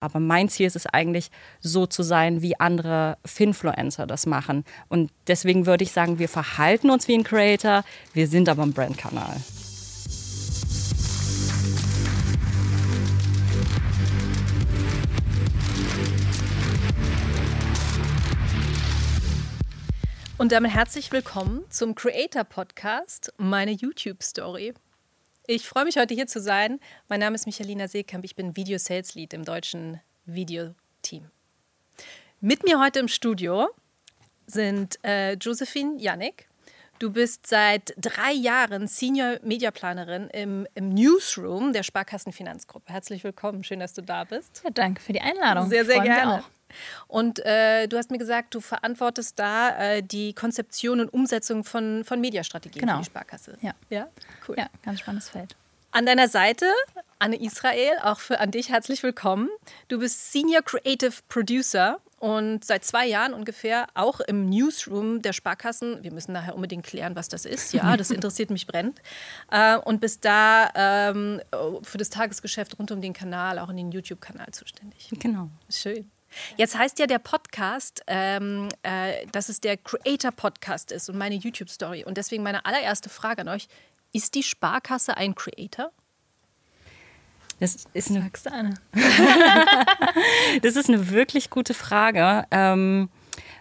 Aber mein Ziel ist es eigentlich, so zu sein, wie andere Finfluencer das machen. Und deswegen würde ich sagen, wir verhalten uns wie ein Creator, wir sind aber ein Brandkanal. Und damit herzlich willkommen zum Creator Podcast, meine YouTube Story. Ich freue mich heute hier zu sein. Mein Name ist Michalina Seekamp. Ich bin Video Sales Lead im deutschen Videoteam. Mit mir heute im Studio sind äh, Josephine Janik. Du bist seit drei Jahren Senior Mediaplanerin im, im Newsroom der Sparkassen Finanzgruppe. Herzlich willkommen. Schön, dass du da bist. Ja, danke für die Einladung. Sehr, sehr gerne. Und äh, du hast mir gesagt, du verantwortest da äh, die Konzeption und Umsetzung von, von Mediastrategien genau. für die Sparkasse. Ja. ja, cool. Ja, ganz spannendes Feld. An deiner Seite Anne Israel, auch für an dich herzlich willkommen. Du bist Senior Creative Producer und seit zwei Jahren ungefähr auch im Newsroom der Sparkassen. Wir müssen nachher unbedingt klären, was das ist. Ja, das interessiert mich brennend. Äh, und bist da ähm, für das Tagesgeschäft rund um den Kanal, auch in den YouTube-Kanal zuständig. Genau. Schön. Jetzt heißt ja der Podcast, ähm, äh, dass es der Creator-Podcast ist und meine YouTube-Story. Und deswegen meine allererste Frage an euch: Ist die Sparkasse ein Creator? Das ist eine, eine. das ist eine wirklich gute Frage, ähm,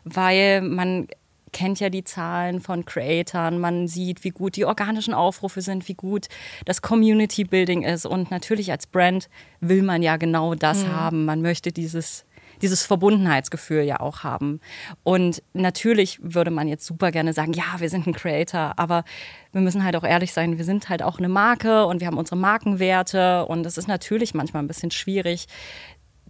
weil man kennt ja die Zahlen von Creatoren, man sieht, wie gut die organischen Aufrufe sind, wie gut das Community Building ist und natürlich als Brand will man ja genau das mhm. haben. Man möchte dieses dieses Verbundenheitsgefühl ja auch haben. Und natürlich würde man jetzt super gerne sagen, ja, wir sind ein Creator, aber wir müssen halt auch ehrlich sein, wir sind halt auch eine Marke und wir haben unsere Markenwerte und es ist natürlich manchmal ein bisschen schwierig,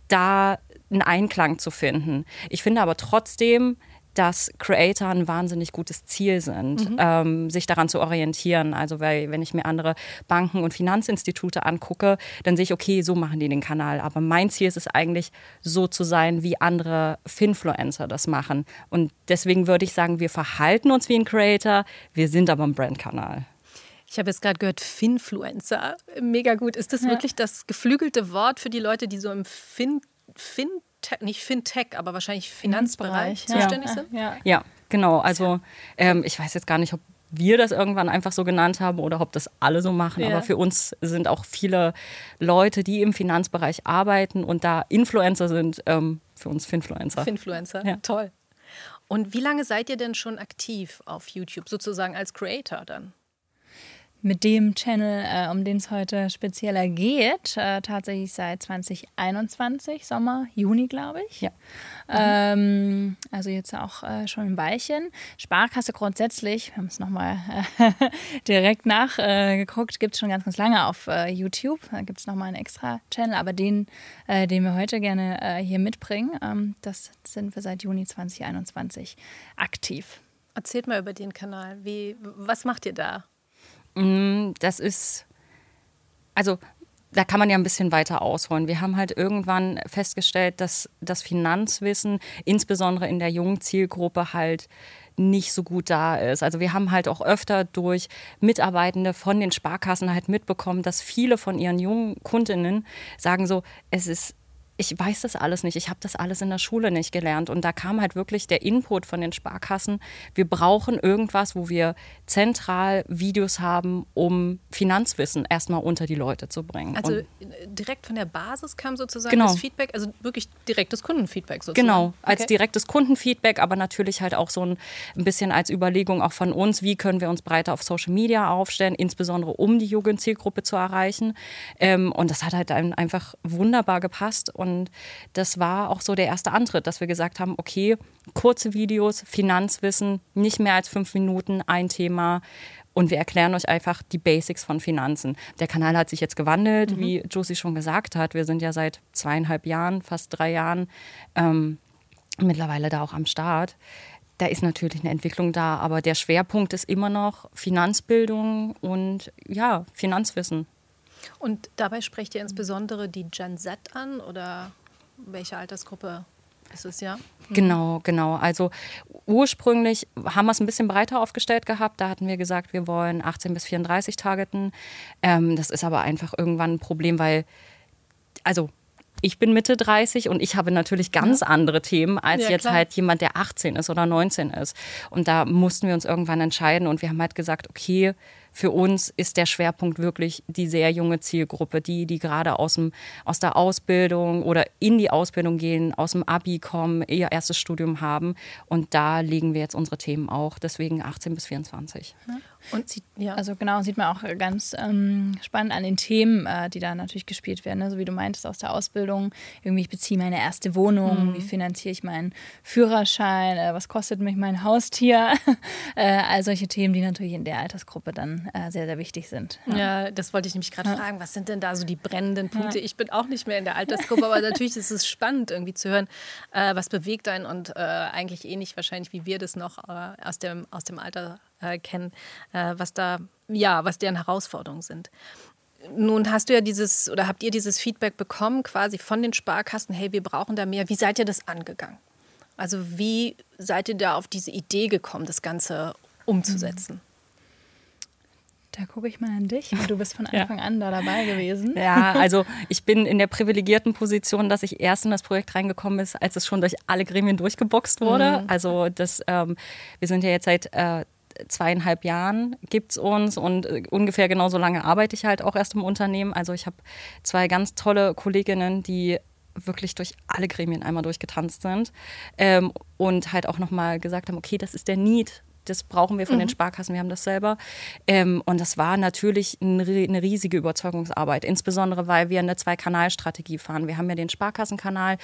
da einen Einklang zu finden. Ich finde aber trotzdem, dass Creator ein wahnsinnig gutes Ziel sind, mhm. ähm, sich daran zu orientieren. Also weil, wenn ich mir andere Banken und Finanzinstitute angucke, dann sehe ich, okay, so machen die den Kanal. Aber mein Ziel ist es eigentlich, so zu sein, wie andere Finfluencer das machen. Und deswegen würde ich sagen, wir verhalten uns wie ein Creator, wir sind aber ein Brandkanal. Ich habe jetzt gerade gehört, Finfluencer. Mega gut. Ist das ja. wirklich das geflügelte Wort für die Leute, die so im Fin, fin nicht Fintech, aber wahrscheinlich Finanzbereich, Finanzbereich zuständig ja. sind? Ja. ja, genau. Also ähm, ich weiß jetzt gar nicht, ob wir das irgendwann einfach so genannt haben oder ob das alle so machen. Ja. Aber für uns sind auch viele Leute, die im Finanzbereich arbeiten und da Influencer sind, ähm, für uns Finfluencer. Finfluencer, ja. toll. Und wie lange seid ihr denn schon aktiv auf YouTube, sozusagen als Creator dann? Mit dem Channel, äh, um den es heute spezieller geht, äh, tatsächlich seit 2021, Sommer, Juni, glaube ich. Ja. Ähm, also jetzt auch äh, schon ein Weilchen. Sparkasse grundsätzlich, wir haben es nochmal äh, direkt nachgeguckt, äh, gibt es schon ganz, ganz lange auf äh, YouTube. Da gibt es nochmal einen extra Channel, aber den, den wir heute gerne hier mitbringen, ähm, das sind wir seit Juni 2021 aktiv. Erzählt mal über den Kanal. Wie, was macht ihr da? Mm, das ist, also da kann man ja ein bisschen weiter ausholen. Wir haben halt irgendwann festgestellt, dass das Finanzwissen, insbesondere in der jungen Zielgruppe, halt nicht so gut da ist. Also wir haben halt auch öfter durch Mitarbeitende von den Sparkassen halt mitbekommen, dass viele von ihren jungen Kundinnen sagen so, es ist ich weiß das alles nicht. Ich habe das alles in der Schule nicht gelernt. Und da kam halt wirklich der Input von den Sparkassen. Wir brauchen irgendwas, wo wir zentral Videos haben, um Finanzwissen erstmal unter die Leute zu bringen. Also Und direkt von der Basis kam sozusagen genau. das Feedback, also wirklich direktes Kundenfeedback sozusagen. Genau, als okay. direktes Kundenfeedback, aber natürlich halt auch so ein, ein bisschen als Überlegung auch von uns, wie können wir uns breiter auf Social Media aufstellen, insbesondere um die Jugendzielgruppe zu erreichen. Ähm, und das hat halt einfach wunderbar gepasst. Und und das war auch so der erste Antritt, dass wir gesagt haben, okay, kurze Videos, Finanzwissen, nicht mehr als fünf Minuten, ein Thema. Und wir erklären euch einfach die Basics von Finanzen. Der Kanal hat sich jetzt gewandelt, mhm. wie Josie schon gesagt hat. Wir sind ja seit zweieinhalb Jahren, fast drei Jahren ähm, mittlerweile da auch am Start. Da ist natürlich eine Entwicklung da, aber der Schwerpunkt ist immer noch Finanzbildung und ja, Finanzwissen. Und dabei sprecht ihr insbesondere die Gen Z an oder welche Altersgruppe ist es ja? Hm. Genau, genau. Also ursprünglich haben wir es ein bisschen breiter aufgestellt gehabt. Da hatten wir gesagt, wir wollen 18 bis 34 targeten. Ähm, das ist aber einfach irgendwann ein Problem, weil, also ich bin Mitte 30 und ich habe natürlich ganz ja. andere Themen als ja, jetzt klar. halt jemand, der 18 ist oder 19 ist. Und da mussten wir uns irgendwann entscheiden und wir haben halt gesagt, okay, für uns ist der Schwerpunkt wirklich die sehr junge Zielgruppe, die, die gerade aus, dem, aus der Ausbildung oder in die Ausbildung gehen, aus dem Abi kommen, ihr erstes Studium haben. Und da legen wir jetzt unsere Themen auch, deswegen 18 bis 24. Ja. Und sieht, ja. also genau, sieht man auch ganz ähm, spannend an den Themen, äh, die da natürlich gespielt werden. Ne? So wie du meintest aus der Ausbildung, irgendwie ich beziehe meine erste Wohnung, mhm. wie finanziere ich meinen Führerschein, äh, was kostet mich mein Haustier? äh, all solche Themen, die natürlich in der Altersgruppe dann äh, sehr, sehr wichtig sind. Ja, ja das wollte ich nämlich gerade ja. fragen. Was sind denn da so die brennenden Punkte? Ich bin auch nicht mehr in der Altersgruppe, aber natürlich ist es spannend, irgendwie zu hören, äh, was bewegt einen und äh, eigentlich ähnlich wahrscheinlich, wie wir das noch aus, dem, aus dem Alter äh, kennen, äh, was da, ja, was deren Herausforderungen sind. Nun hast du ja dieses oder habt ihr dieses Feedback bekommen, quasi von den Sparkassen, hey, wir brauchen da mehr. Wie seid ihr das angegangen? Also wie seid ihr da auf diese Idee gekommen, das Ganze umzusetzen? Da gucke ich mal an dich, du bist von Anfang ja. an da dabei gewesen. Ja, also ich bin in der privilegierten Position, dass ich erst in das Projekt reingekommen bin, als es schon durch alle Gremien durchgeboxt wurde. Mhm. Also das, ähm, wir sind ja jetzt seit äh, zweieinhalb Jahren gibt es uns und äh, ungefähr genauso lange arbeite ich halt auch erst im Unternehmen. Also ich habe zwei ganz tolle Kolleginnen, die wirklich durch alle Gremien einmal durchgetanzt sind ähm, und halt auch nochmal gesagt haben, okay, das ist der Need, das brauchen wir von mhm. den Sparkassen, wir haben das selber. Ähm, und das war natürlich eine riesige Überzeugungsarbeit, insbesondere weil wir eine Zwei-Kanal-Strategie fahren. Wir haben ja den Sparkassenkanal,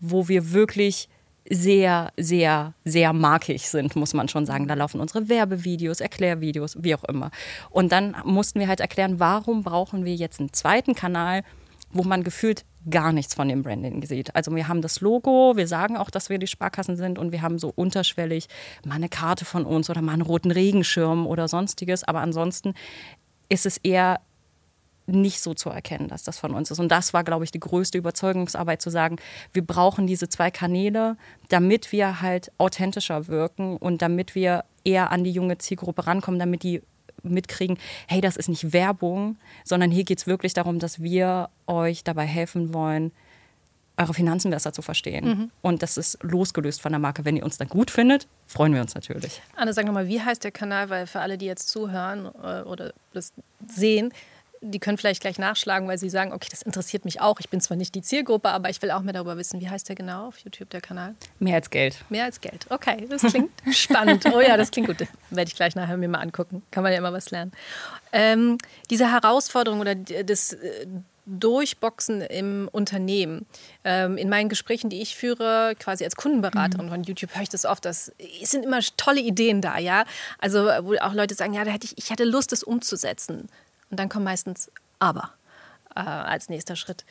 wo wir wirklich sehr, sehr, sehr markig sind, muss man schon sagen. Da laufen unsere Werbevideos, Erklärvideos, wie auch immer. Und dann mussten wir halt erklären, warum brauchen wir jetzt einen zweiten Kanal, wo man gefühlt gar nichts von dem Branding sieht. Also wir haben das Logo, wir sagen auch, dass wir die Sparkassen sind und wir haben so unterschwellig mal eine Karte von uns oder mal einen roten Regenschirm oder sonstiges. Aber ansonsten ist es eher nicht so zu erkennen, dass das von uns ist. Und das war, glaube ich, die größte Überzeugungsarbeit zu sagen, wir brauchen diese zwei Kanäle, damit wir halt authentischer wirken und damit wir eher an die junge Zielgruppe rankommen, damit die mitkriegen, hey, das ist nicht Werbung, sondern hier geht es wirklich darum, dass wir euch dabei helfen wollen, eure Finanzen besser zu verstehen. Mhm. Und das ist losgelöst von der Marke. Wenn ihr uns dann gut findet, freuen wir uns natürlich. Anne, sag nochmal, wie heißt der Kanal? Weil für alle, die jetzt zuhören äh, oder das sehen, die können vielleicht gleich nachschlagen, weil sie sagen, okay, das interessiert mich auch. Ich bin zwar nicht die Zielgruppe, aber ich will auch mehr darüber wissen. Wie heißt der genau auf YouTube, der Kanal? Mehr als Geld. Mehr als Geld. Okay, das klingt spannend. Oh ja, das klingt gut. Das werde ich gleich nachher mir mal angucken. Kann man ja immer was lernen. Ähm, diese Herausforderung oder das äh, Durchboxen im Unternehmen. Ähm, in meinen Gesprächen, die ich führe, quasi als Kundenberaterin mhm. von YouTube, höre ich das oft. Es sind immer tolle Ideen da, ja. Also, wo auch Leute sagen, ja, da hätte ich, ich hatte Lust, das umzusetzen. Und dann kommt meistens aber äh, als nächster Schritt.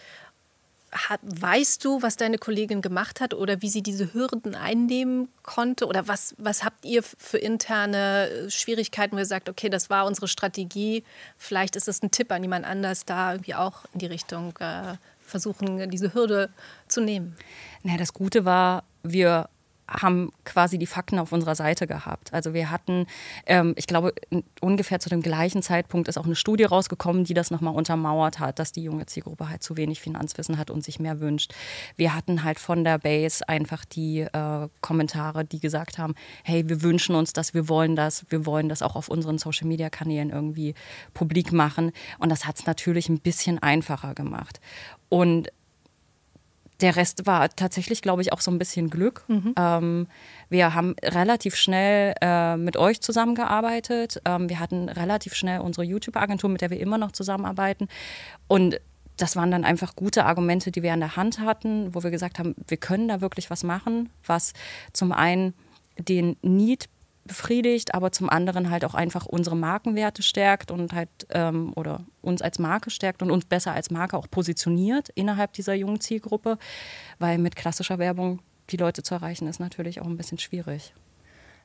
Hat, weißt du, was deine Kollegin gemacht hat oder wie sie diese Hürden einnehmen konnte? Oder was, was habt ihr für interne Schwierigkeiten, wo ihr sagt, okay, das war unsere Strategie, vielleicht ist es ein Tipp an jemand anders, da irgendwie auch in die Richtung äh, versuchen, diese Hürde zu nehmen? Naja, das Gute war, wir haben quasi die Fakten auf unserer Seite gehabt. Also wir hatten, ähm, ich glaube, ungefähr zu dem gleichen Zeitpunkt ist auch eine Studie rausgekommen, die das nochmal untermauert hat, dass die junge Zielgruppe halt zu wenig Finanzwissen hat und sich mehr wünscht. Wir hatten halt von der Base einfach die äh, Kommentare, die gesagt haben, hey, wir wünschen uns das, wir wollen das, wir wollen das auch auf unseren Social-Media-Kanälen irgendwie publik machen. Und das hat es natürlich ein bisschen einfacher gemacht. Und der Rest war tatsächlich, glaube ich, auch so ein bisschen Glück. Mhm. Ähm, wir haben relativ schnell äh, mit euch zusammengearbeitet. Ähm, wir hatten relativ schnell unsere YouTube-Agentur, mit der wir immer noch zusammenarbeiten. Und das waren dann einfach gute Argumente, die wir an der Hand hatten, wo wir gesagt haben, wir können da wirklich was machen, was zum einen den Need befriedigt, aber zum anderen halt auch einfach unsere Markenwerte stärkt und halt ähm, oder uns als Marke stärkt und uns besser als Marke auch positioniert innerhalb dieser jungen Zielgruppe, weil mit klassischer Werbung die Leute zu erreichen ist natürlich auch ein bisschen schwierig.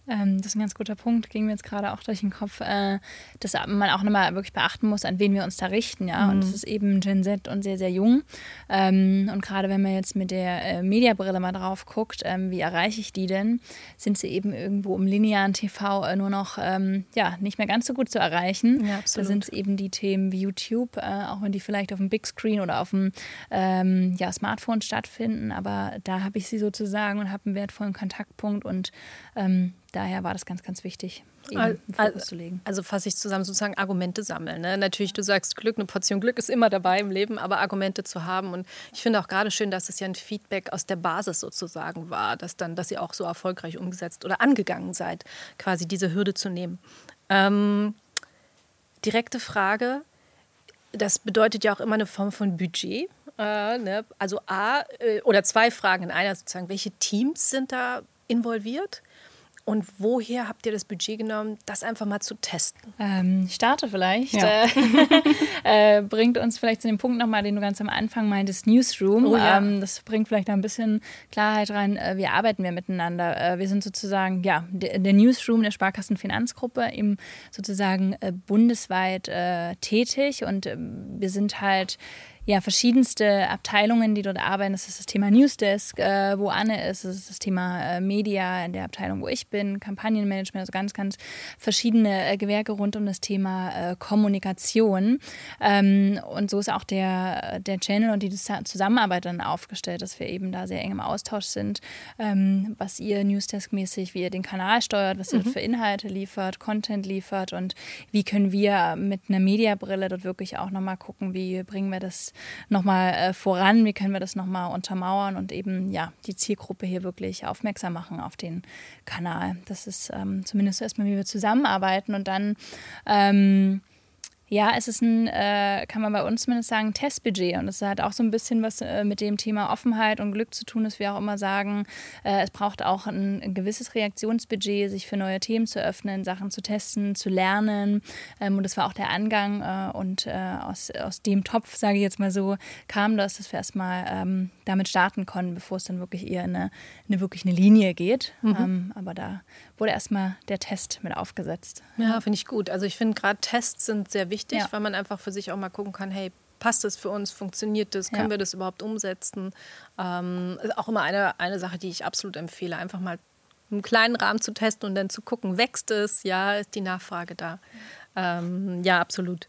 Ähm, das ist ein ganz guter Punkt, ging mir jetzt gerade auch durch den Kopf, äh, dass man auch nochmal wirklich beachten muss, an wen wir uns da richten. Ja? Mhm. Und das ist eben Gen Z und sehr, sehr jung. Ähm, und gerade wenn man jetzt mit der äh, Mediabrille mal drauf guckt, ähm, wie erreiche ich die denn, sind sie eben irgendwo im linearen TV äh, nur noch ähm, ja, nicht mehr ganz so gut zu erreichen. Ja, da sind es eben die Themen wie YouTube, äh, auch wenn die vielleicht auf dem Big Screen oder auf dem ähm, ja, Smartphone stattfinden. Aber da habe ich sie sozusagen und habe einen wertvollen Kontaktpunkt und ähm, daher war das ganz, ganz wichtig, eben also, zu legen. Also fasse ich zusammen, sozusagen Argumente sammeln. Ne? Natürlich, du sagst Glück, eine Portion Glück ist immer dabei im Leben, aber Argumente zu haben. Und ich finde auch gerade schön, dass es ja ein Feedback aus der Basis sozusagen war, dass dann, dass ihr auch so erfolgreich umgesetzt oder angegangen seid, quasi diese Hürde zu nehmen. Ähm, direkte Frage. Das bedeutet ja auch immer eine Form von Budget. Äh, ne? Also A, äh, oder zwei Fragen in einer sozusagen. Welche Teams sind da involviert? Und woher habt ihr das Budget genommen, das einfach mal zu testen? Ähm, starte vielleicht. Ja. Äh, äh, bringt uns vielleicht zu dem Punkt nochmal, den du ganz am Anfang meintest, Newsroom. Oh, ja. ähm, das bringt vielleicht ein bisschen Klarheit rein. Äh, wie arbeiten wir miteinander? Äh, wir sind sozusagen, ja, der, der Newsroom der Sparkassenfinanzgruppe eben sozusagen äh, bundesweit äh, tätig und ähm, wir sind halt ja, verschiedenste Abteilungen, die dort arbeiten. Das ist das Thema Newsdesk, äh, wo Anne ist. Das ist das Thema äh, Media in der Abteilung, wo ich bin. Kampagnenmanagement, also ganz, ganz verschiedene äh, Gewerke rund um das Thema äh, Kommunikation. Ähm, und so ist auch der, der Channel und die Zusammenarbeit dann aufgestellt, dass wir eben da sehr eng im Austausch sind, ähm, was ihr Newsdesk-mäßig, wie ihr den Kanal steuert, was ihr mhm. für Inhalte liefert, Content liefert und wie können wir mit einer Mediabrille dort wirklich auch nochmal gucken, wie bringen wir das nochmal äh, voran, wie können wir das nochmal untermauern und eben ja die Zielgruppe hier wirklich aufmerksam machen auf den Kanal. Das ist ähm, zumindest erstmal, wie wir zusammenarbeiten und dann ähm, ja, es ist ein, äh, kann man bei uns zumindest sagen, Testbudget. Und es hat auch so ein bisschen was äh, mit dem Thema Offenheit und Glück zu tun, dass wir auch immer sagen, äh, es braucht auch ein, ein, gewisses Reaktionsbudget, sich für neue Themen zu öffnen, Sachen zu testen, zu lernen. Ähm, und das war auch der Angang. Äh, und äh, aus, aus dem Topf, sage ich jetzt mal so, kam das, dass wir erstmal ähm, damit starten konnten, bevor es dann wirklich eher in eine, eine wirklich eine Linie geht. Mhm. Ähm, aber da wurde erstmal der Test mit aufgesetzt. Ja, finde ich gut. Also ich finde gerade Tests sind sehr wichtig, ja. weil man einfach für sich auch mal gucken kann, hey, passt das für uns, funktioniert das, können ja. wir das überhaupt umsetzen? Ähm, auch immer eine, eine Sache, die ich absolut empfehle, einfach mal einen kleinen Rahmen zu testen und dann zu gucken, wächst es, ja, ist die Nachfrage da. Ähm, ja, absolut.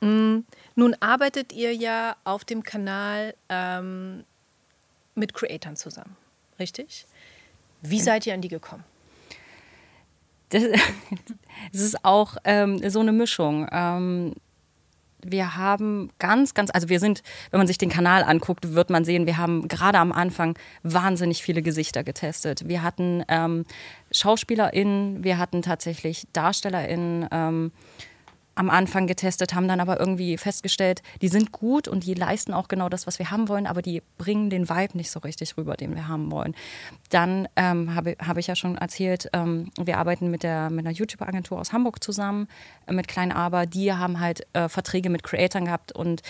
Mhm. Nun arbeitet ihr ja auf dem Kanal ähm, mit Creatoren zusammen, richtig? Wie seid ihr an die gekommen? es ist auch ähm, so eine Mischung. Ähm, wir haben ganz, ganz, also wir sind, wenn man sich den Kanal anguckt, wird man sehen, wir haben gerade am Anfang wahnsinnig viele Gesichter getestet. Wir hatten ähm, SchauspielerInnen, wir hatten tatsächlich DarstellerInnen, ähm, am Anfang getestet, haben dann aber irgendwie festgestellt, die sind gut und die leisten auch genau das, was wir haben wollen, aber die bringen den Vibe nicht so richtig rüber, den wir haben wollen. Dann ähm, habe hab ich ja schon erzählt, ähm, wir arbeiten mit, der, mit einer YouTube-Agentur aus Hamburg zusammen, äh, mit Klein Aber. Die haben halt äh, Verträge mit Creatoren gehabt und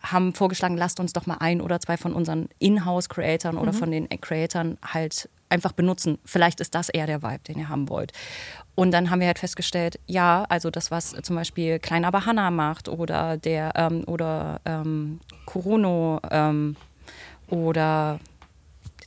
haben vorgeschlagen, lasst uns doch mal ein oder zwei von unseren Inhouse-Creatoren oder mhm. von den Creatoren halt einfach benutzen. Vielleicht ist das eher der Vibe, den ihr haben wollt. Und dann haben wir halt festgestellt, ja, also das, was zum Beispiel Klein aber Hanna macht oder der ähm, oder ähm, Kurono ähm, oder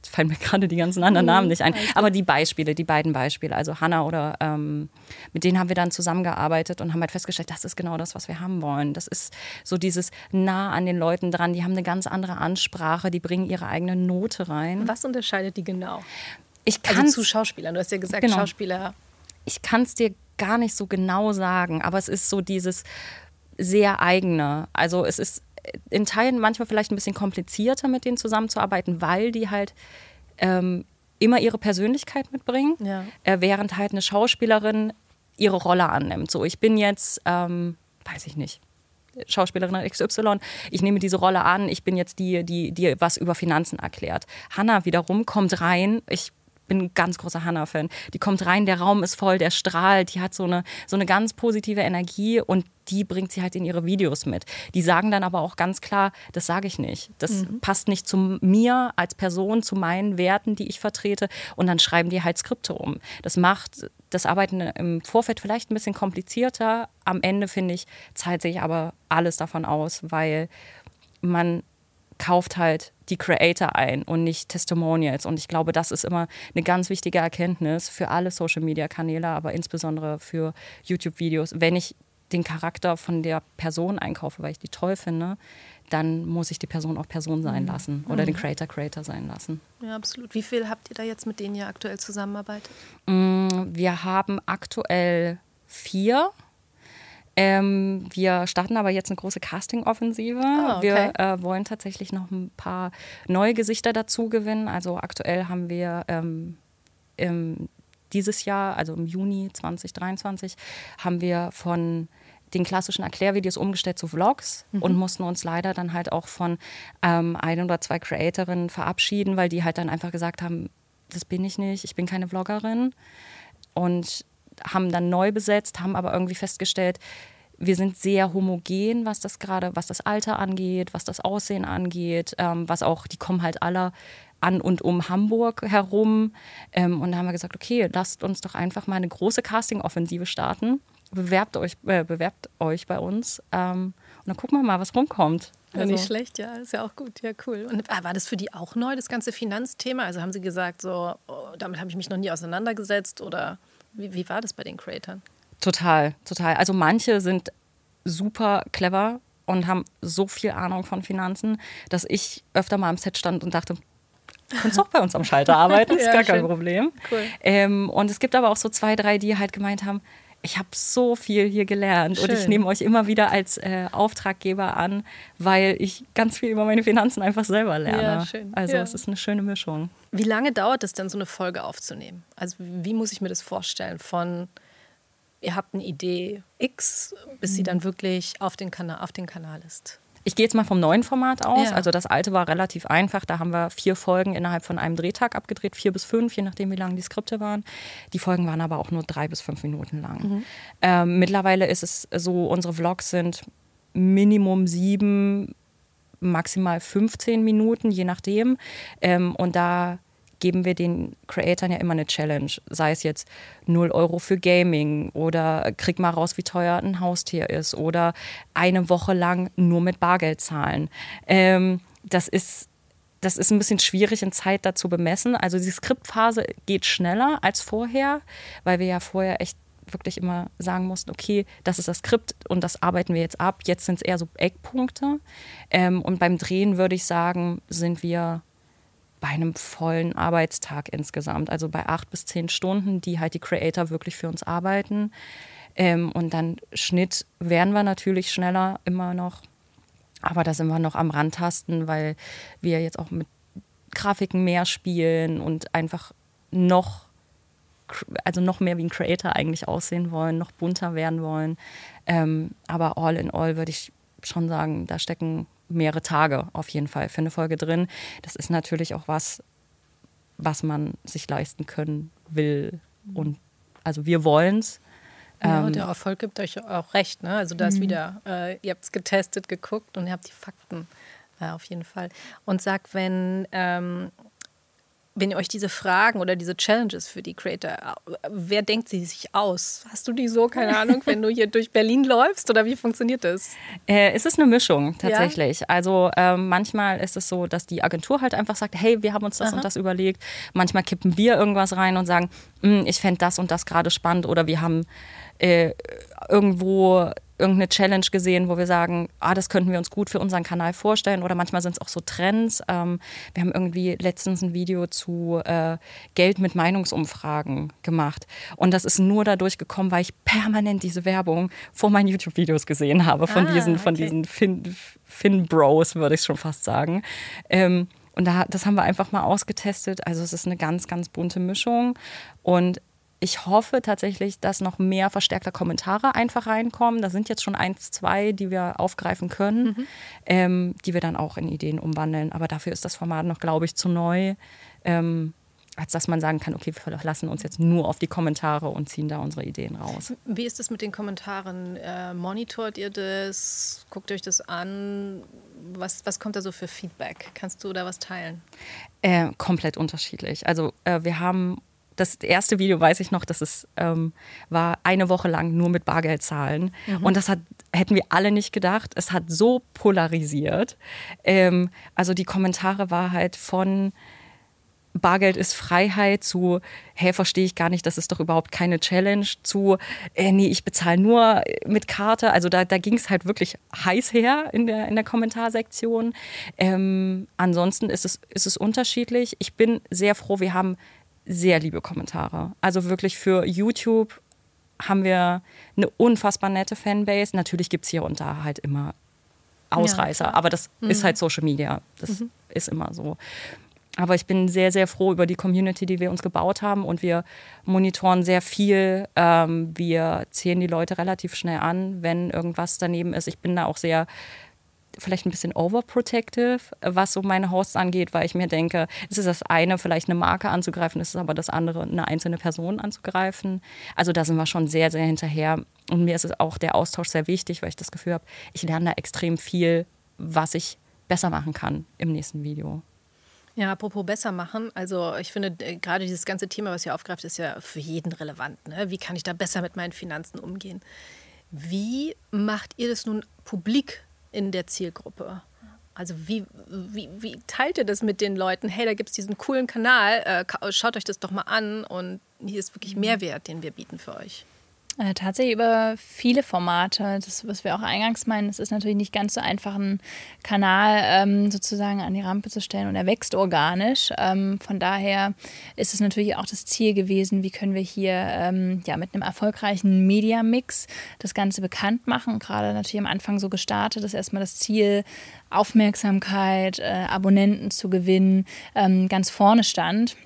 jetzt fallen mir gerade die ganzen anderen Namen nicht ein, aber die Beispiele, die beiden Beispiele, also Hanna oder ähm, mit denen haben wir dann zusammengearbeitet und haben halt festgestellt, das ist genau das, was wir haben wollen. Das ist so dieses nah an den Leuten dran, die haben eine ganz andere Ansprache, die bringen ihre eigene Note rein. Was unterscheidet die genau? Ich also zu Schauspielern, du hast ja gesagt, genau. Schauspieler. Ich kann es dir gar nicht so genau sagen, aber es ist so dieses sehr eigene. Also es ist in Teilen manchmal vielleicht ein bisschen komplizierter, mit denen zusammenzuarbeiten, weil die halt ähm, immer ihre Persönlichkeit mitbringen, ja. äh, während halt eine Schauspielerin ihre Rolle annimmt. So, ich bin jetzt, ähm, weiß ich nicht, Schauspielerin XY, ich nehme diese Rolle an, ich bin jetzt die, die, die was über Finanzen erklärt. Hanna wiederum kommt rein, ich bin ein ganz großer Hannah-Fan. Die kommt rein, der Raum ist voll, der strahlt, die hat so eine, so eine ganz positive Energie und die bringt sie halt in ihre Videos mit. Die sagen dann aber auch ganz klar, das sage ich nicht. Das mhm. passt nicht zu mir als Person, zu meinen Werten, die ich vertrete. Und dann schreiben die halt Skripte um. Das macht das Arbeiten im Vorfeld vielleicht ein bisschen komplizierter. Am Ende, finde ich, zahlt sich aber alles davon aus, weil man kauft halt die Creator ein und nicht Testimonials. Und ich glaube, das ist immer eine ganz wichtige Erkenntnis für alle Social-Media-Kanäle, aber insbesondere für YouTube-Videos. Wenn ich den Charakter von der Person einkaufe, weil ich die toll finde, dann muss ich die Person auch Person sein mhm. lassen oder mhm. den Creator Creator sein lassen. Ja, absolut. Wie viel habt ihr da jetzt, mit denen ihr aktuell zusammenarbeitet? Mm, wir haben aktuell vier. Ähm, wir starten aber jetzt eine große Casting-Offensive. Oh, okay. Wir äh, wollen tatsächlich noch ein paar neue Gesichter dazu gewinnen. Also aktuell haben wir ähm, im, dieses Jahr, also im Juni 2023, haben wir von den klassischen Erklärvideos umgestellt zu Vlogs mhm. und mussten uns leider dann halt auch von ähm, ein oder zwei Creatorinnen verabschieden, weil die halt dann einfach gesagt haben, das bin ich nicht, ich bin keine Vloggerin. Und haben dann neu besetzt, haben aber irgendwie festgestellt, wir sind sehr homogen, was das gerade, was das Alter angeht, was das Aussehen angeht, ähm, was auch, die kommen halt alle an und um Hamburg herum. Ähm, und da haben wir gesagt, okay, lasst uns doch einfach mal eine große Casting-Offensive starten. Bewerbt euch, äh, bewerbt euch bei uns ähm, und dann gucken wir mal, was rumkommt. Also. Ja, nicht schlecht, ja, ist ja auch gut, ja, cool. Und ah, war das für die auch neu, das ganze Finanzthema? Also haben Sie gesagt, so, oh, damit habe ich mich noch nie auseinandergesetzt oder? Wie, wie war das bei den Creatoren? Total, total. Also manche sind super clever und haben so viel Ahnung von Finanzen, dass ich öfter mal am Set stand und dachte, du kannst auch bei uns am Schalter arbeiten, ist ja, gar schön. kein Problem. Cool. Ähm, und es gibt aber auch so zwei, drei, die halt gemeint haben, ich habe so viel hier gelernt Schön. und ich nehme euch immer wieder als äh, Auftraggeber an, weil ich ganz viel über meine Finanzen einfach selber lerne. Ja, schön. Also ja. es ist eine schöne Mischung. Wie lange dauert es denn, so eine Folge aufzunehmen? Also wie muss ich mir das vorstellen? Von ihr habt eine Idee X, bis sie mhm. dann wirklich auf den, Kanal, auf den Kanal ist. Ich gehe jetzt mal vom neuen Format aus. Ja. Also das alte war relativ einfach. Da haben wir vier Folgen innerhalb von einem Drehtag abgedreht, vier bis fünf, je nachdem, wie lang die Skripte waren. Die Folgen waren aber auch nur drei bis fünf Minuten lang. Mhm. Ähm, mittlerweile ist es so, unsere Vlogs sind Minimum sieben, maximal 15 Minuten, je nachdem. Ähm, und da geben wir den Creatoren ja immer eine Challenge. Sei es jetzt 0 Euro für Gaming oder krieg mal raus, wie teuer ein Haustier ist oder eine Woche lang nur mit Bargeld zahlen. Ähm, das ist das ist ein bisschen schwierig in Zeit dazu bemessen. Also die Skriptphase geht schneller als vorher, weil wir ja vorher echt wirklich immer sagen mussten, okay, das ist das Skript und das arbeiten wir jetzt ab. Jetzt sind es eher so Eckpunkte. Ähm, und beim Drehen würde ich sagen, sind wir bei einem vollen Arbeitstag insgesamt, also bei acht bis zehn Stunden, die halt die Creator wirklich für uns arbeiten. Ähm, und dann Schnitt werden wir natürlich schneller immer noch, aber da sind wir noch am Randtasten, weil wir jetzt auch mit Grafiken mehr spielen und einfach noch also noch mehr wie ein Creator eigentlich aussehen wollen, noch bunter werden wollen. Ähm, aber all in all würde ich schon sagen, da stecken mehrere Tage auf jeden Fall für eine Folge drin. Das ist natürlich auch was, was man sich leisten können will. Und also wir wollen es. Ja, ähm, der Erfolg gibt euch auch recht. Ne? Also da ist mhm. wieder, äh, ihr habt es getestet, geguckt und ihr habt die Fakten äh, auf jeden Fall. Und sagt, wenn ähm, wenn ihr euch diese Fragen oder diese Challenges für die Creator, wer denkt sie sich aus? Hast du die so, keine Ahnung, wenn du hier durch Berlin läufst oder wie funktioniert das? Äh, es ist eine Mischung tatsächlich. Ja? Also äh, manchmal ist es so, dass die Agentur halt einfach sagt, hey, wir haben uns das Aha. und das überlegt. Manchmal kippen wir irgendwas rein und sagen, hm, ich fände das und das gerade spannend oder wir haben äh, irgendwo irgendeine Challenge gesehen, wo wir sagen, ah, das könnten wir uns gut für unseren Kanal vorstellen. Oder manchmal sind es auch so Trends. Ähm, wir haben irgendwie letztens ein Video zu äh, Geld mit Meinungsumfragen gemacht. Und das ist nur dadurch gekommen, weil ich permanent diese Werbung vor meinen YouTube-Videos gesehen habe, von ah, diesen, von okay. diesen fin, fin Bros, würde ich schon fast sagen. Ähm, und da, das haben wir einfach mal ausgetestet. Also es ist eine ganz, ganz bunte Mischung. Und ich hoffe tatsächlich, dass noch mehr verstärkte Kommentare einfach reinkommen. Da sind jetzt schon eins, zwei, die wir aufgreifen können, mhm. ähm, die wir dann auch in Ideen umwandeln. Aber dafür ist das Format noch, glaube ich, zu neu. Ähm, als dass man sagen kann, okay, wir verlassen uns jetzt nur auf die Kommentare und ziehen da unsere Ideen raus. Wie ist es mit den Kommentaren? Äh, monitort ihr das? Guckt euch das an? Was, was kommt da so für Feedback? Kannst du da was teilen? Äh, komplett unterschiedlich. Also äh, wir haben das erste Video weiß ich noch, dass es ähm, war eine Woche lang nur mit Bargeld zahlen. Mhm. Und das hat, hätten wir alle nicht gedacht. Es hat so polarisiert. Ähm, also die Kommentare war halt von Bargeld ist Freiheit zu, hä, verstehe ich gar nicht, das ist doch überhaupt keine Challenge, zu, äh, nee, ich bezahle nur mit Karte. Also da, da ging es halt wirklich heiß her in der, in der Kommentarsektion. Ähm, ansonsten ist es, ist es unterschiedlich. Ich bin sehr froh, wir haben sehr liebe Kommentare. Also wirklich für YouTube haben wir eine unfassbar nette Fanbase. Natürlich gibt es hier und da halt immer Ausreißer, ja, aber das mhm. ist halt Social Media. Das mhm. ist immer so. Aber ich bin sehr, sehr froh über die Community, die wir uns gebaut haben und wir monitoren sehr viel. Ähm, wir zählen die Leute relativ schnell an, wenn irgendwas daneben ist. Ich bin da auch sehr vielleicht ein bisschen overprotective, was so meine Hosts angeht, weil ich mir denke, es ist das eine, vielleicht eine Marke anzugreifen, es ist aber das andere, eine einzelne Person anzugreifen. Also da sind wir schon sehr, sehr hinterher. Und mir ist es auch der Austausch sehr wichtig, weil ich das Gefühl habe, ich lerne da extrem viel, was ich besser machen kann im nächsten Video. Ja, apropos besser machen. Also ich finde, gerade dieses ganze Thema, was ihr aufgreift, ist ja für jeden relevant. Ne? Wie kann ich da besser mit meinen Finanzen umgehen? Wie macht ihr das nun publik in der Zielgruppe? Also wie, wie, wie teilt ihr das mit den Leuten? Hey, da gibt es diesen coolen Kanal, äh, schaut euch das doch mal an und hier ist wirklich mhm. Mehrwert, den wir bieten für euch. Äh, tatsächlich über viele Formate. Das, was wir auch eingangs meinen, es ist natürlich nicht ganz so einfach, einen Kanal ähm, sozusagen an die Rampe zu stellen und er wächst organisch. Ähm, von daher ist es natürlich auch das Ziel gewesen, wie können wir hier ähm, ja, mit einem erfolgreichen Media-Mix das Ganze bekannt machen. gerade natürlich am Anfang so gestartet, ist erstmal das Ziel, Aufmerksamkeit, äh, Abonnenten zu gewinnen, ähm, ganz vorne stand.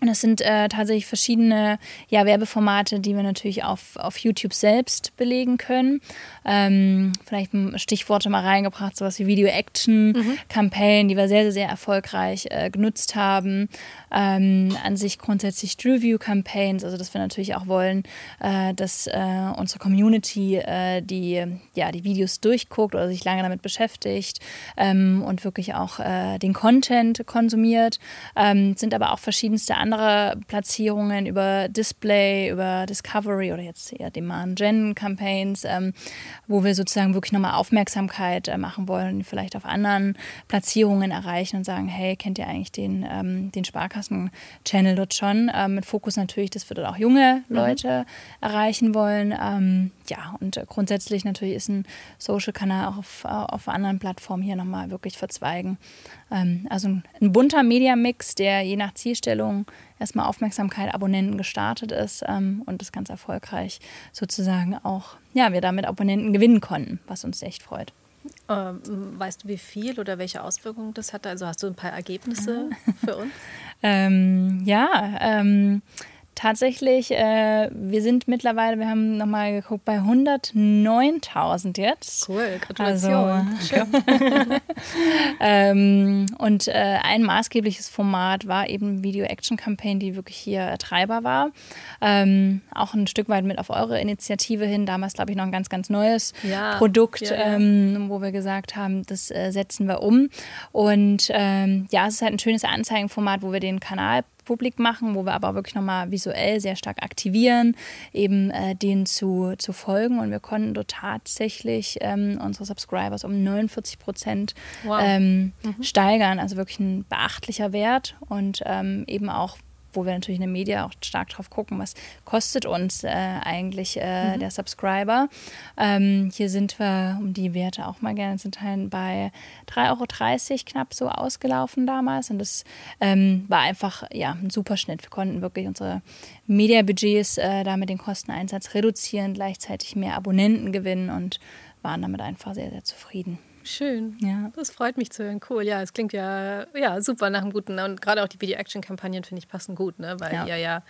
Und das sind äh, tatsächlich verschiedene ja, Werbeformate, die wir natürlich auf, auf YouTube selbst belegen können. Ähm, vielleicht Stichworte mal reingebracht, sowas wie Video-Action-Kampagnen, mhm. die wir sehr, sehr, sehr erfolgreich äh, genutzt haben. Ähm, an sich grundsätzlich Review-Campaigns, also dass wir natürlich auch wollen, äh, dass äh, unsere Community äh, die, ja, die Videos durchguckt oder sich lange damit beschäftigt ähm, und wirklich auch äh, den Content konsumiert. Ähm, sind aber auch verschiedenste andere Platzierungen über Display, über Discovery oder jetzt eher Demand-Gen-Campaigns, ähm, wo wir sozusagen wirklich nochmal Aufmerksamkeit äh, machen wollen, vielleicht auf anderen Platzierungen erreichen und sagen, hey, kennt ihr eigentlich den, ähm, den Sparkassen-Channel dort schon? Ähm, mit Fokus natürlich, dass wir dort auch junge mhm. Leute mhm. erreichen wollen. Ähm, ja, und äh, grundsätzlich natürlich ist ein Social-Kanal auch auf, auf anderen Plattformen hier nochmal wirklich verzweigen. Ähm, also ein, bunter Media-Mix, der je nach Zielstellung erstmal Aufmerksamkeit, Abonnenten gestartet ist ähm, und das ganz erfolgreich sozusagen auch, ja, wir damit Abonnenten gewinnen konnten, was uns echt freut. Ähm, weißt du, wie viel oder welche Auswirkungen das hatte? Also hast du ein paar Ergebnisse für uns? ähm, ja, ähm, tatsächlich, äh, wir sind mittlerweile, wir haben nochmal geguckt, bei 109.000 jetzt. Cool, Gratulation. Also, ähm, und äh, ein maßgebliches Format war eben Video-Action-Campaign, die wirklich hier Treiber war. Ähm, auch ein Stück weit mit auf eure Initiative hin. Damals, glaube ich, noch ein ganz, ganz neues ja, Produkt, ja, ja. Ähm, wo wir gesagt haben, das äh, setzen wir um. Und ähm, ja, es ist halt ein schönes Anzeigenformat, wo wir den Kanal publik machen, wo wir aber wirklich nochmal visuell sehr stark aktivieren, eben äh, denen zu, zu folgen. Und wir konnten dort tatsächlich ähm, unsere Subscribers um 49 Prozent wow. ähm, mhm. steigern. Also wirklich ein beachtlicher Wert und ähm, eben auch wo wir natürlich in den Medien auch stark drauf gucken, was kostet uns äh, eigentlich äh, mhm. der Subscriber. Ähm, hier sind wir, um die Werte auch mal gerne zu teilen, bei 3,30 Euro knapp so ausgelaufen damals. Und das ähm, war einfach ja, ein super Schnitt. Wir konnten wirklich unsere Mediabudgets äh, damit den Kosteneinsatz reduzieren, gleichzeitig mehr Abonnenten gewinnen und waren damit einfach sehr, sehr zufrieden. Schön. Ja. Das freut mich zu hören. Cool. Ja, es klingt ja, ja super nach einem guten. Und gerade auch die Video-Action-Kampagnen, finde ich, passen gut, ne? weil ja. ihr ja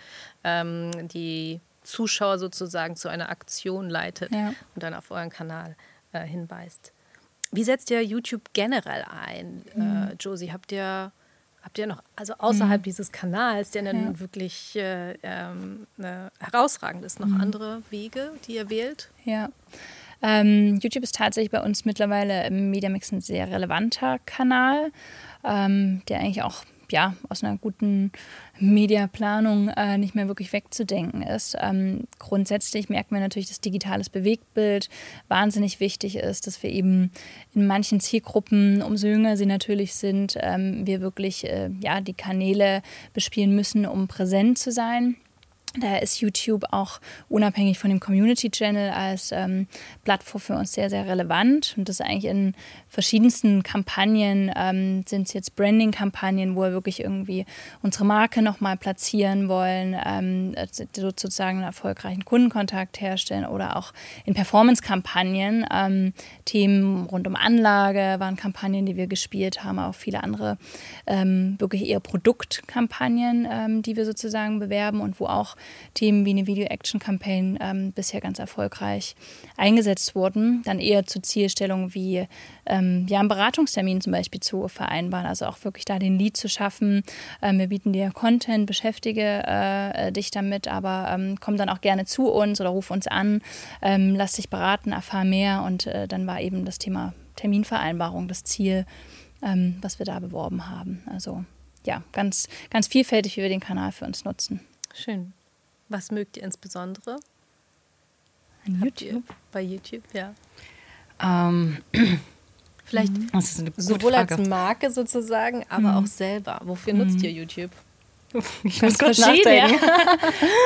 ähm, die Zuschauer sozusagen zu einer Aktion leitet ja. und dann auf euren Kanal äh, hinweist. Wie setzt ihr YouTube generell ein, mhm. äh, Josie? Habt ihr habt ihr noch, also außerhalb mhm. dieses Kanals, der dann ja. wirklich äh, ähm, äh, herausragend ist, noch mhm. andere Wege, die ihr wählt? Ja. Ähm, YouTube ist tatsächlich bei uns mittlerweile im Mediamix ein sehr relevanter Kanal, ähm, der eigentlich auch ja, aus einer guten Mediaplanung äh, nicht mehr wirklich wegzudenken ist. Ähm, grundsätzlich merken wir natürlich, dass digitales Bewegtbild wahnsinnig wichtig ist, dass wir eben in manchen Zielgruppen, umso jünger sie natürlich sind, ähm, wir wirklich äh, ja, die Kanäle bespielen müssen, um präsent zu sein. Daher ist YouTube auch unabhängig von dem Community Channel als ähm, Plattform für uns sehr, sehr relevant. Und das eigentlich in verschiedensten Kampagnen ähm, sind es jetzt Branding-Kampagnen, wo wir wirklich irgendwie unsere Marke nochmal platzieren wollen, ähm, sozusagen einen erfolgreichen Kundenkontakt herstellen oder auch in Performance-Kampagnen. Ähm, Themen rund um Anlage waren Kampagnen, die wir gespielt haben, auch viele andere ähm, wirklich eher Produktkampagnen, ähm, die wir sozusagen bewerben und wo auch Themen wie eine Video-Action-Campaign ähm, bisher ganz erfolgreich eingesetzt wurden. Dann eher zur Zielstellung wie ähm, ja, einen Beratungstermin zum Beispiel zu vereinbaren, also auch wirklich da den Lead zu schaffen. Ähm, wir bieten dir Content, beschäftige äh, dich damit, aber ähm, komm dann auch gerne zu uns oder ruf uns an, ähm, lass dich beraten, erfahr mehr und äh, dann war eben das Thema Terminvereinbarung das Ziel, ähm, was wir da beworben haben. Also ja, ganz, ganz vielfältig, wie wir den Kanal für uns nutzen. Schön. Was mögt ihr insbesondere? An YouTube? bei YouTube, ja. Ähm. Vielleicht sowohl Frage. als Marke sozusagen, aber mhm. auch selber. Wofür mhm. nutzt ihr YouTube? Ich muss kurz nachdenken.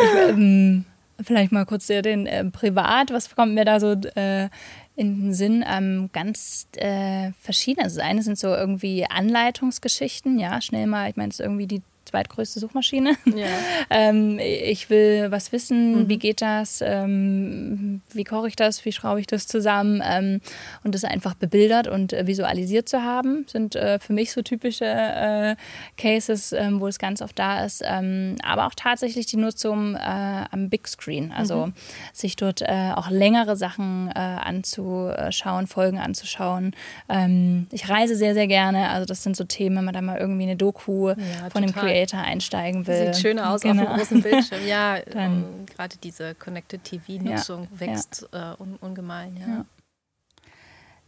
Ich, ähm, vielleicht mal kurz den äh, Privat. Was kommt mir da so äh, in den Sinn? Ähm, ganz äh, verschieden. Also das eine sind so irgendwie Anleitungsgeschichten, ja, schnell mal, ich meine, es ist irgendwie die zweitgrößte Suchmaschine. Ja. ähm, ich will was wissen, mhm. wie geht das, ähm, wie koche ich das, wie schraube ich das zusammen ähm, und das einfach bebildert und äh, visualisiert zu haben, sind äh, für mich so typische äh, Cases, ähm, wo es ganz oft da ist, ähm, aber auch tatsächlich die Nutzung äh, am Big Screen, also mhm. sich dort äh, auch längere Sachen äh, anzuschauen, Folgen anzuschauen. Ähm, ich reise sehr, sehr gerne, also das sind so Themen, wenn man da mal irgendwie eine Doku ja, von dem Creator Creator einsteigen will. Sieht schöner aus genau. auf dem großen Bildschirm. Ja, ähm, gerade diese Connected TV-Nutzung ja, wächst ja. Äh, un ungemein. Ja. ja.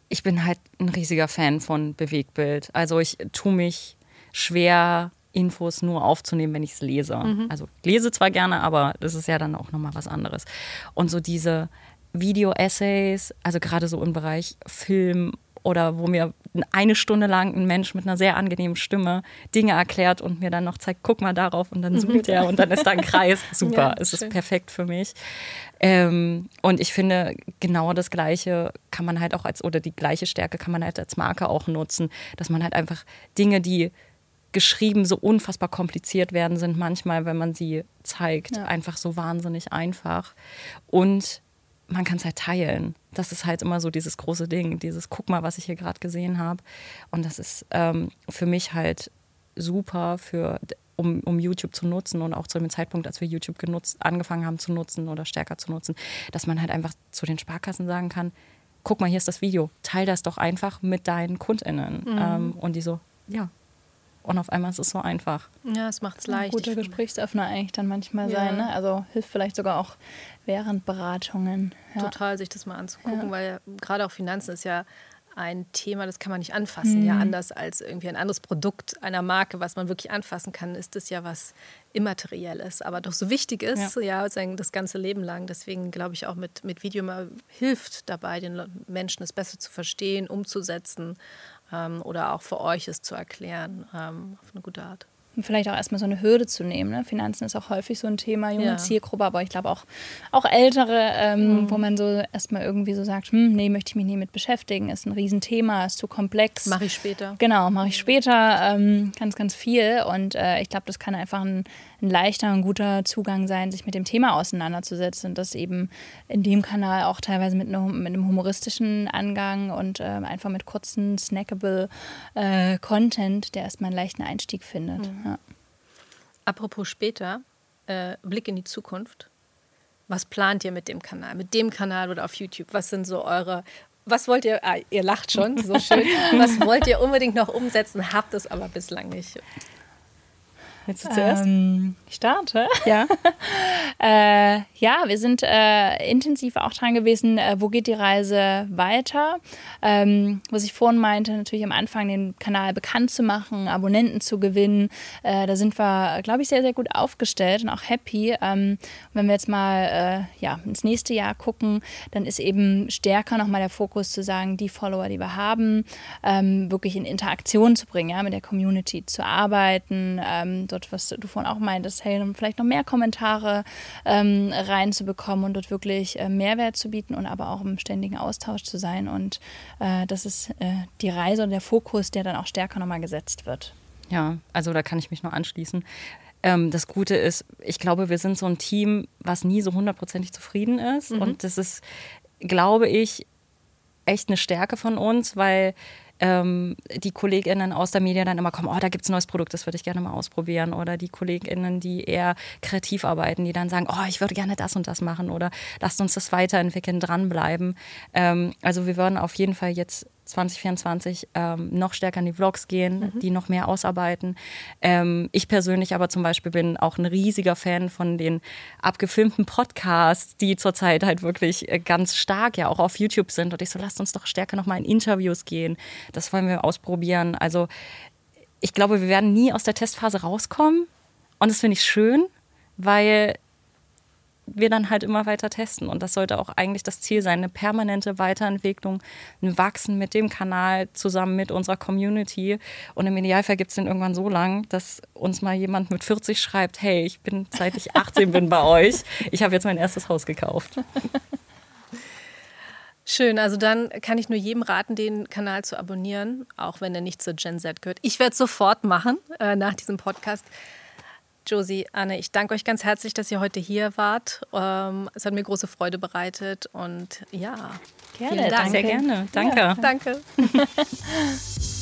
Ich bin halt ein riesiger Fan von Bewegtbild. Also ich tue mich schwer, Infos nur aufzunehmen, wenn ich es lese. Mhm. Also lese zwar gerne, aber das ist ja dann auch nochmal was anderes. Und so diese Video-Essays, also gerade so im Bereich Film oder wo mir eine Stunde lang ein Mensch mit einer sehr angenehmen Stimme Dinge erklärt und mir dann noch zeigt, guck mal darauf und dann mhm. zoomt er und dann ist da ein Kreis. Super, ja, es ist perfekt für mich. Ähm, und ich finde, genau das Gleiche kann man halt auch als, oder die gleiche Stärke kann man halt als Marke auch nutzen, dass man halt einfach Dinge, die geschrieben so unfassbar kompliziert werden, sind manchmal, wenn man sie zeigt, ja. einfach so wahnsinnig einfach. Und man kann es halt teilen. Das ist halt immer so dieses große Ding, dieses guck mal, was ich hier gerade gesehen habe. Und das ist ähm, für mich halt super für um, um YouTube zu nutzen und auch zu dem Zeitpunkt, als wir YouTube genutzt, angefangen haben zu nutzen oder stärker zu nutzen, dass man halt einfach zu den Sparkassen sagen kann, guck mal, hier ist das Video, teil das doch einfach mit deinen KundInnen. Mhm. Ähm, und die so, ja, und auf einmal ist es so einfach. Ja, es macht es leicht. Ein guter Gesprächsöffner eigentlich dann manchmal ja. sein. Ne? Also hilft vielleicht sogar auch während Beratungen. Ja. Total, sich das mal anzugucken, ja. weil gerade auch Finanzen ist ja ein Thema, das kann man nicht anfassen. Mhm. Ja, anders als irgendwie ein anderes Produkt einer Marke, was man wirklich anfassen kann, ist das ja was Immaterielles, aber doch so wichtig ist, ja, ja das ganze Leben lang. Deswegen glaube ich auch mit, mit Video mal hilft dabei, den Menschen es besser zu verstehen, umzusetzen ähm, oder auch für euch es zu erklären ähm, auf eine gute Art. Vielleicht auch erstmal so eine Hürde zu nehmen. Ne? Finanzen ist auch häufig so ein Thema, junge ja. Zielgruppe, aber ich glaube auch, auch ältere, ähm, mhm. wo man so erstmal irgendwie so sagt, hm, nee, möchte ich mich nie mit beschäftigen, ist ein Riesenthema, ist zu komplex. Mache ich später. Genau, mache ich später ähm, ganz, ganz viel. Und äh, ich glaube, das kann einfach ein ein leichter und guter Zugang sein, sich mit dem Thema auseinanderzusetzen und das eben in dem Kanal auch teilweise mit, ne, mit einem humoristischen Angang und äh, einfach mit kurzen, snackable äh, Content, der erstmal einen leichten Einstieg findet. Mhm. Ja. Apropos später, äh, Blick in die Zukunft. Was plant ihr mit dem Kanal? Mit dem Kanal oder auf YouTube? Was sind so eure, was wollt ihr, ah, ihr lacht schon, so schön, was wollt ihr unbedingt noch umsetzen, habt es aber bislang nicht? Willst du zuerst? Ähm, ich starte. Ja. äh, ja, wir sind äh, intensiv auch dran gewesen, äh, wo geht die Reise weiter. Ähm, was ich vorhin meinte, natürlich am Anfang den Kanal bekannt zu machen, Abonnenten zu gewinnen. Äh, da sind wir, glaube ich, sehr, sehr gut aufgestellt und auch happy. Ähm, wenn wir jetzt mal äh, ja, ins nächste Jahr gucken, dann ist eben stärker nochmal der Fokus zu sagen, die Follower, die wir haben, ähm, wirklich in Interaktion zu bringen, ja, mit der Community zu arbeiten. Ähm, dort, was du vorhin auch meintest, hey, vielleicht noch mehr Kommentare ähm, reinzubekommen und dort wirklich äh, Mehrwert zu bieten und aber auch im ständigen Austausch zu sein. Und äh, das ist äh, die Reise und der Fokus, der dann auch stärker nochmal gesetzt wird. Ja, also da kann ich mich nur anschließen. Ähm, das Gute ist, ich glaube, wir sind so ein Team, was nie so hundertprozentig zufrieden ist. Mhm. Und das ist, glaube ich, echt eine Stärke von uns, weil ähm, die KollegInnen aus der Media dann immer kommen, oh, da gibt es ein neues Produkt, das würde ich gerne mal ausprobieren. Oder die KollegInnen, die eher kreativ arbeiten, die dann sagen, oh, ich würde gerne das und das machen oder lasst uns das weiterentwickeln, dranbleiben. Ähm, also wir würden auf jeden Fall jetzt 2024 ähm, noch stärker in die Vlogs gehen, mhm. die noch mehr ausarbeiten. Ähm, ich persönlich aber zum Beispiel bin auch ein riesiger Fan von den abgefilmten Podcasts, die zurzeit halt wirklich äh, ganz stark ja auch auf YouTube sind. Und ich so, lasst uns doch stärker noch mal in Interviews gehen. Das wollen wir ausprobieren. Also ich glaube, wir werden nie aus der Testphase rauskommen. Und das finde ich schön, weil wir dann halt immer weiter testen. Und das sollte auch eigentlich das Ziel sein, eine permanente Weiterentwicklung, ein Wachsen mit dem Kanal zusammen mit unserer Community. Und im Idealfall gibt es den irgendwann so lang, dass uns mal jemand mit 40 schreibt, hey, ich bin seit ich 18 bin bei euch, ich habe jetzt mein erstes Haus gekauft. Schön, also dann kann ich nur jedem raten, den Kanal zu abonnieren, auch wenn er nicht zur Gen Z gehört. Ich werde es sofort machen äh, nach diesem Podcast. Josie, Anne, ich danke euch ganz herzlich, dass ihr heute hier wart. Ähm, es hat mir große Freude bereitet und ja, gerne, Dank. Sehr gerne. Danke. Ja, danke.